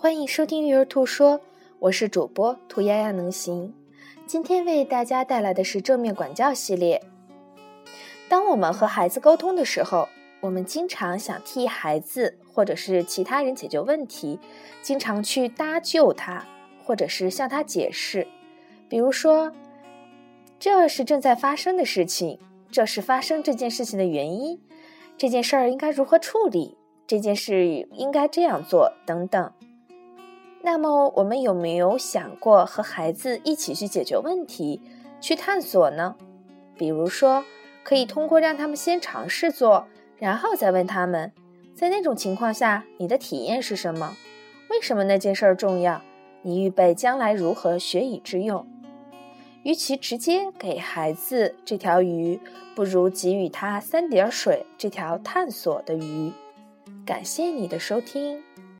欢迎收听育儿兔说，我是主播兔丫丫能行。今天为大家带来的是正面管教系列。当我们和孩子沟通的时候，我们经常想替孩子或者是其他人解决问题，经常去搭救他，或者是向他解释。比如说，这是正在发生的事情，这是发生这件事情的原因，这件事儿应该如何处理，这件事应该这样做，等等。那么，我们有没有想过和孩子一起去解决问题、去探索呢？比如说，可以通过让他们先尝试做，然后再问他们，在那种情况下，你的体验是什么？为什么那件事儿重要？你预备将来如何学以致用？与其直接给孩子这条鱼，不如给予他三点水这条探索的鱼。感谢你的收听。